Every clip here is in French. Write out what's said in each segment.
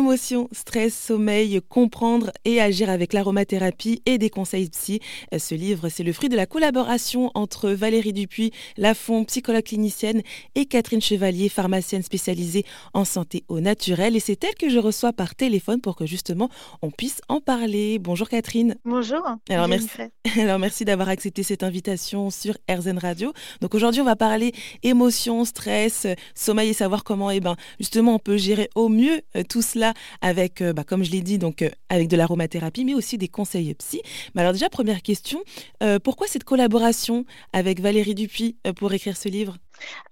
Émotions, stress, sommeil, comprendre et agir avec l'aromathérapie et des conseils psy. Ce livre, c'est le fruit de la collaboration entre Valérie Dupuis, Lafont, psychologue clinicienne, et Catherine Chevalier, pharmacienne spécialisée en santé au naturel. Et c'est elle que je reçois par téléphone pour que justement on puisse en parler. Bonjour Catherine. Bonjour. Alors merci, alors merci d'avoir accepté cette invitation sur RZN Radio. Donc aujourd'hui on va parler émotions, stress, sommeil et savoir comment eh ben, justement on peut gérer au mieux euh, tout cela avec, euh, bah, comme je l'ai dit, donc euh, avec de l'aromathérapie, mais aussi des conseils psy. Mais alors déjà, première question, euh, pourquoi cette collaboration avec Valérie Dupuis pour écrire ce livre?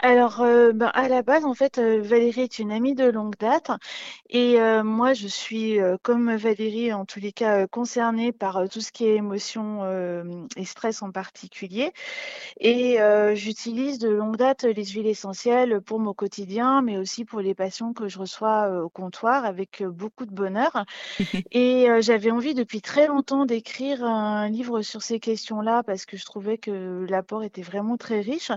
Alors, ben, à la base, en fait, Valérie est une amie de longue date et moi, je suis, comme Valérie, en tous les cas, concernée par tout ce qui est émotion et stress en particulier. Et j'utilise de longue date les huiles essentielles pour mon quotidien, mais aussi pour les patients que je reçois au comptoir avec beaucoup de bonheur. Et j'avais envie depuis très longtemps d'écrire un livre sur ces questions-là parce que je trouvais que l'apport était vraiment très riche.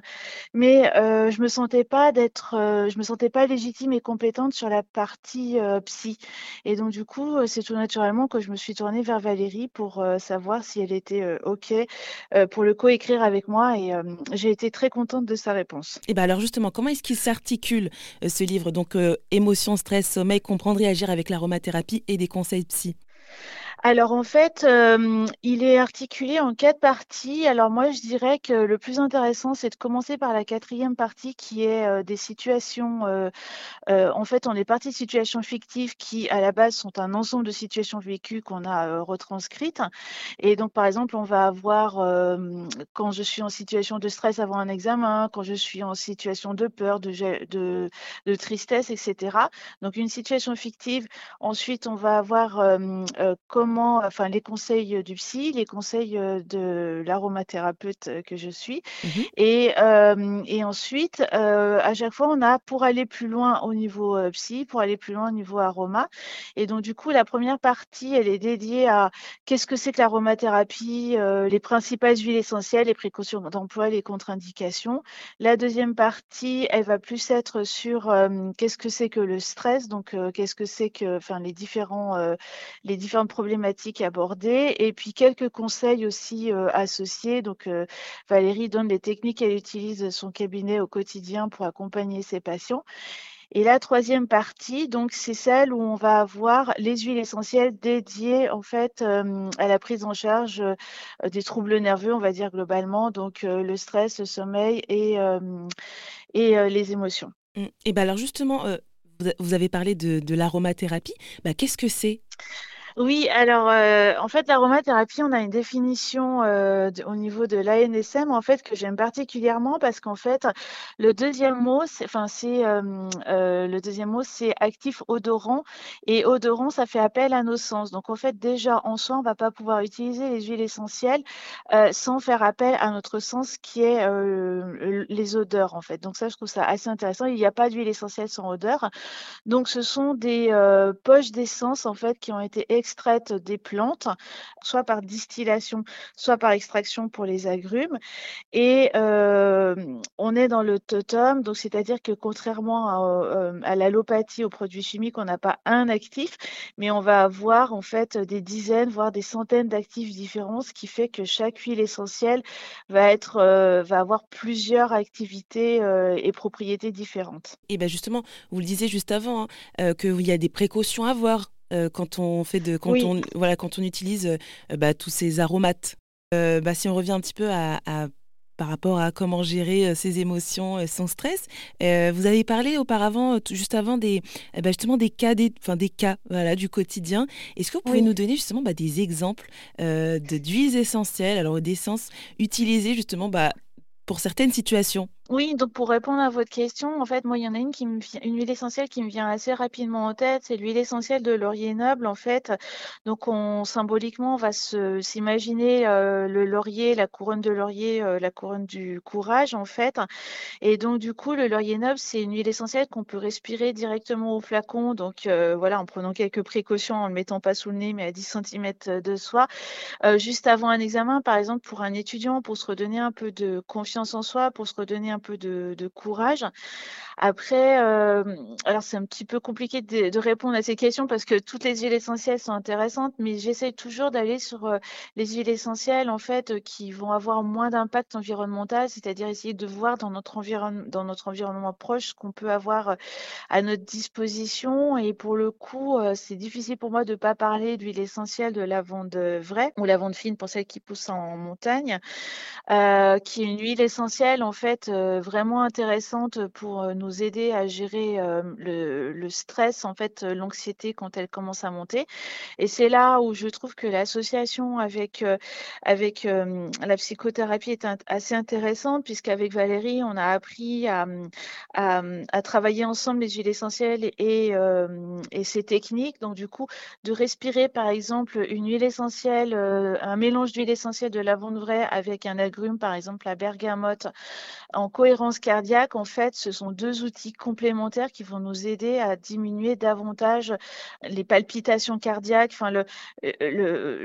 Mais je me sentais pas d'être, je me sentais pas légitime et compétente sur la partie psy. Et donc du coup, c'est tout naturellement que je me suis tournée vers Valérie pour savoir si elle était ok pour le coécrire avec moi. Et j'ai été très contente de sa réponse. Et ben alors justement, comment est-ce qu'il s'articule ce livre? Donc émotion, stress, sommeil, comprendre et agir avec l'aromathérapie et des conseils psy. Alors en fait, euh, il est articulé en quatre parties. Alors moi, je dirais que le plus intéressant, c'est de commencer par la quatrième partie qui est euh, des situations. Euh, en fait, on est parti de situations fictives qui, à la base, sont un ensemble de situations vécues qu'on a retranscrites. Et donc, par exemple, on va avoir quand je suis en situation de stress avant un examen, quand je suis en situation de peur, de, de, de tristesse, etc. Donc, une situation fictive. Ensuite, on va avoir comment enfin les conseils du psy, les conseils de l'aromathérapeute que je suis. Mmh et, et, ensuite, à chaque fois, on a pour aller plus loin au niveau psy, pour aller plus loin au niveau aroma. Et donc, du coup, la première partie, elle est dédiée à qu'est-ce que c'est que l'aromathérapie, les principales huiles essentielles, les précautions d'emploi, les contre-indications. La deuxième partie, elle va plus être sur qu'est-ce que c'est que le stress, donc qu'est-ce que c'est que, enfin, les différents, les différentes problématiques abordées et puis quelques conseils aussi euh, associés. Donc, euh, Valérie donne les techniques qu'elle utilise son cabinet au quotidien pour accompagner ses patients. Et la troisième partie, donc, c'est celle où on va avoir les huiles essentielles dédiées en fait euh, à la prise en charge des troubles nerveux, on va dire globalement, donc le stress, le sommeil et, et les émotions. Mmh. Et ben alors justement, vous avez parlé de, de l'aromathérapie. Bah, Qu'est-ce que c'est? Oui, alors euh, en fait, l'aromathérapie, on a une définition euh, au niveau de l'ANSM en fait que j'aime particulièrement parce qu'en fait, le deuxième mot, c'est, enfin c'est euh, le deuxième mot, c'est actif odorant et odorant, ça fait appel à nos sens. Donc en fait, déjà en soi, on va pas pouvoir utiliser les huiles essentielles sans faire appel à notre sens qui est les odeurs en fait. Donc ça, je trouve ça assez intéressant. Il n'y a pas d'huile essentielle sans odeur. Donc ce sont des poches d'essence en fait qui ont été extraites des plantes, soit par distillation, soit par extraction pour les agrumes. Et euh, on est dans le totem, donc c'est-à-dire que contrairement à, euh, à l'allopathie, aux produits chimiques, on n'a pas un actif, mais on va avoir en fait des dizaines, voire des centaines d'actifs différents, ce qui fait que chaque huile essentielle va être, euh, va avoir plusieurs activités et propriétés différentes. Et bien justement, vous le disiez juste avant, hein, qu'il y a des précautions à avoir euh, quand on fait de quand on voilà quand on utilise euh, bah, tous ces aromates. Euh, bah, si on revient un petit peu à, par rapport à comment gérer ses émotions, son stress. vous avez parlé auparavant, juste avant, des, bah, justement des cas, des, enfin, des cas voilà, du quotidien. Est-ce que vous pouvez nous donner justement bah, des exemples de d'huiles essentielles, alors d'essences utilisées justement bah, pour certaines situations? Oui, donc pour répondre à votre question, en fait, moi, il y en a une qui me une huile essentielle qui me vient assez rapidement en tête, c'est l'huile essentielle de laurier noble, en fait. Donc, on symboliquement, on va s'imaginer euh, le laurier, la couronne de laurier, euh, la couronne du courage, en fait. Et donc, du coup, le laurier noble, c'est une huile essentielle qu'on peut respirer directement au flacon. Donc, euh, voilà, en prenant quelques précautions, en le mettant pas sous le nez, mais à 10 cm de soi. juste avant un examen, par exemple, pour un étudiant, pour se redonner un peu de confiance en soi, pour se redonner un peu de, courage. Après, euh, alors c'est un petit peu compliqué de, répondre à ces questions parce que toutes les huiles essentielles sont intéressantes, mais j'essaie toujours d'aller sur euh, les huiles essentielles en fait qui vont avoir moins d'impact environnemental, c'est-à-dire essayer de voir dans notre environnement, proche ce qu'on peut avoir à notre disposition. Et pour le coup, c'est difficile pour moi de ne pas parler d'huile essentielle de lavande vraie ou lavande fine pour celles qui poussent en montagne, euh, qui est une huile essentielle en fait euh, vraiment intéressante pour euh, nous aider à gérer le, stress, en fait l'anxiété quand elle commence à monter. Et c'est là où je trouve que l'association avec avec la psychothérapie est assez intéressante puisqu'avec Valérie on a appris à, à, travailler ensemble les huiles essentielles et, et ces techniques. Donc du coup de respirer par exemple une huile essentielle, un mélange d'huile essentielle de lavande vraie avec un agrume, par exemple la bergamote, en cohérence cardiaque, en fait, ce sont deux outils complémentaires qui vont nous aider à diminuer davantage les palpitations cardiaques, enfin le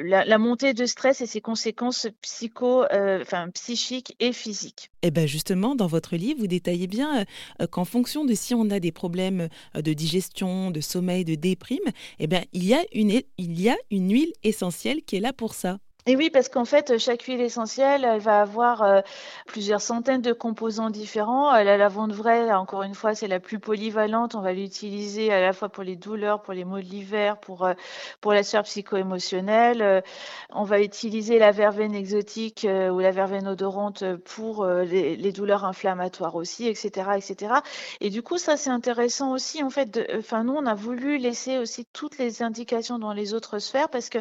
la, montée de stress et ses conséquences psycho, euh, enfin psychiques et physiques. Et eh bien justement, dans votre livre, vous détaillez bien euh, qu'en fonction de si on a des problèmes euh, de digestion, de sommeil, de déprime, eh bien il y a une huile essentielle qui est là pour ça. Et oui, parce qu'en fait, chaque huile essentielle, elle va avoir euh, plusieurs centaines de composants différents. Euh, la lavande vraie, encore une fois, c'est la plus polyvalente. On va l'utiliser à la fois pour les douleurs, pour les maux de l'hiver, pour, euh, pour la sphère psycho-émotionnelle. on va utiliser la verveine exotique ou la verveine odorante pour les, douleurs inflammatoires aussi, etc., etc. Et du coup, ça, c'est intéressant aussi. En fait, enfin, nous, on a voulu laisser aussi toutes les indications dans les autres sphères parce que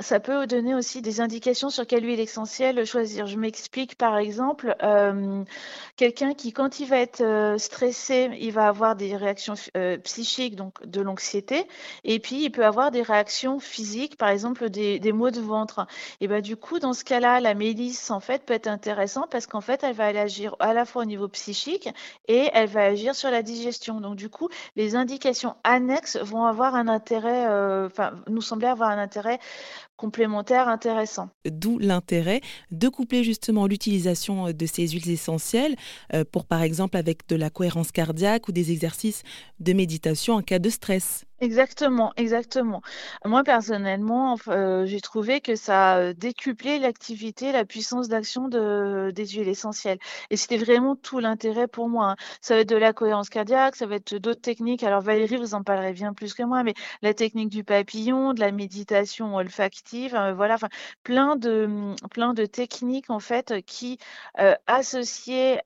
ça peut donner aussi des sur quelle huile essentielle choisir. Je m'explique par exemple, euh, quelqu'un qui quand il va être euh, stressé, il va avoir des réactions euh, psychiques, donc de l'anxiété, et puis il peut avoir des réactions physiques, par exemple des, des maux de ventre. Et ben du coup, dans ce cas-là, la mélisse en fait peut être intéressante parce qu'en fait, elle va agir à la fois au niveau psychique et elle va agir sur la digestion. Donc du coup, les indications annexes vont avoir un intérêt, enfin, nous sembler avoir un intérêt complémentaire intéressant. D'où l'intérêt de coupler justement l'utilisation euh, de ces huiles essentielles euh, pour par exemple avec de la cohérence cardiaque ou des exercices de méditation en cas de stress. Exactement, exactement. Moi, personnellement, euh, j'ai trouvé que ça a décuplé l'activité, la puissance d'action de, des huiles essentielles. Et c'était vraiment tout l'intérêt pour moi. Hein. Ça va être de la cohérence cardiaque, ça va être d'autres techniques. Alors Valérie, vous en parlerez bien plus que moi, mais la technique du papillon, de la méditation olfactive, euh, voilà, enfin, plein de, plein de techniques en fait qui, euh, associées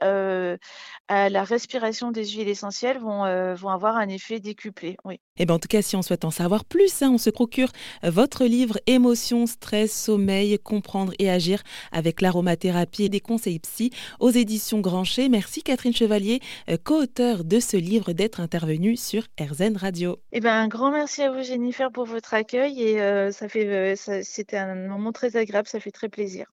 à la respiration des huiles essentielles, vont, vont avoir un effet décuplé. Oui. Eh ben, en tout cas, si on souhaite en savoir plus, hein, on se procure votre livre Émotions, stress, sommeil, comprendre et agir avec l'aromathérapie et des conseils psy aux éditions Grancher. Merci Catherine Chevalier, euh, co-auteure de ce livre, d'être intervenue sur RZN Radio. Eh ben, un grand merci à vous Jennifer pour votre accueil et euh, euh, c'était un moment très agréable, ça fait très plaisir.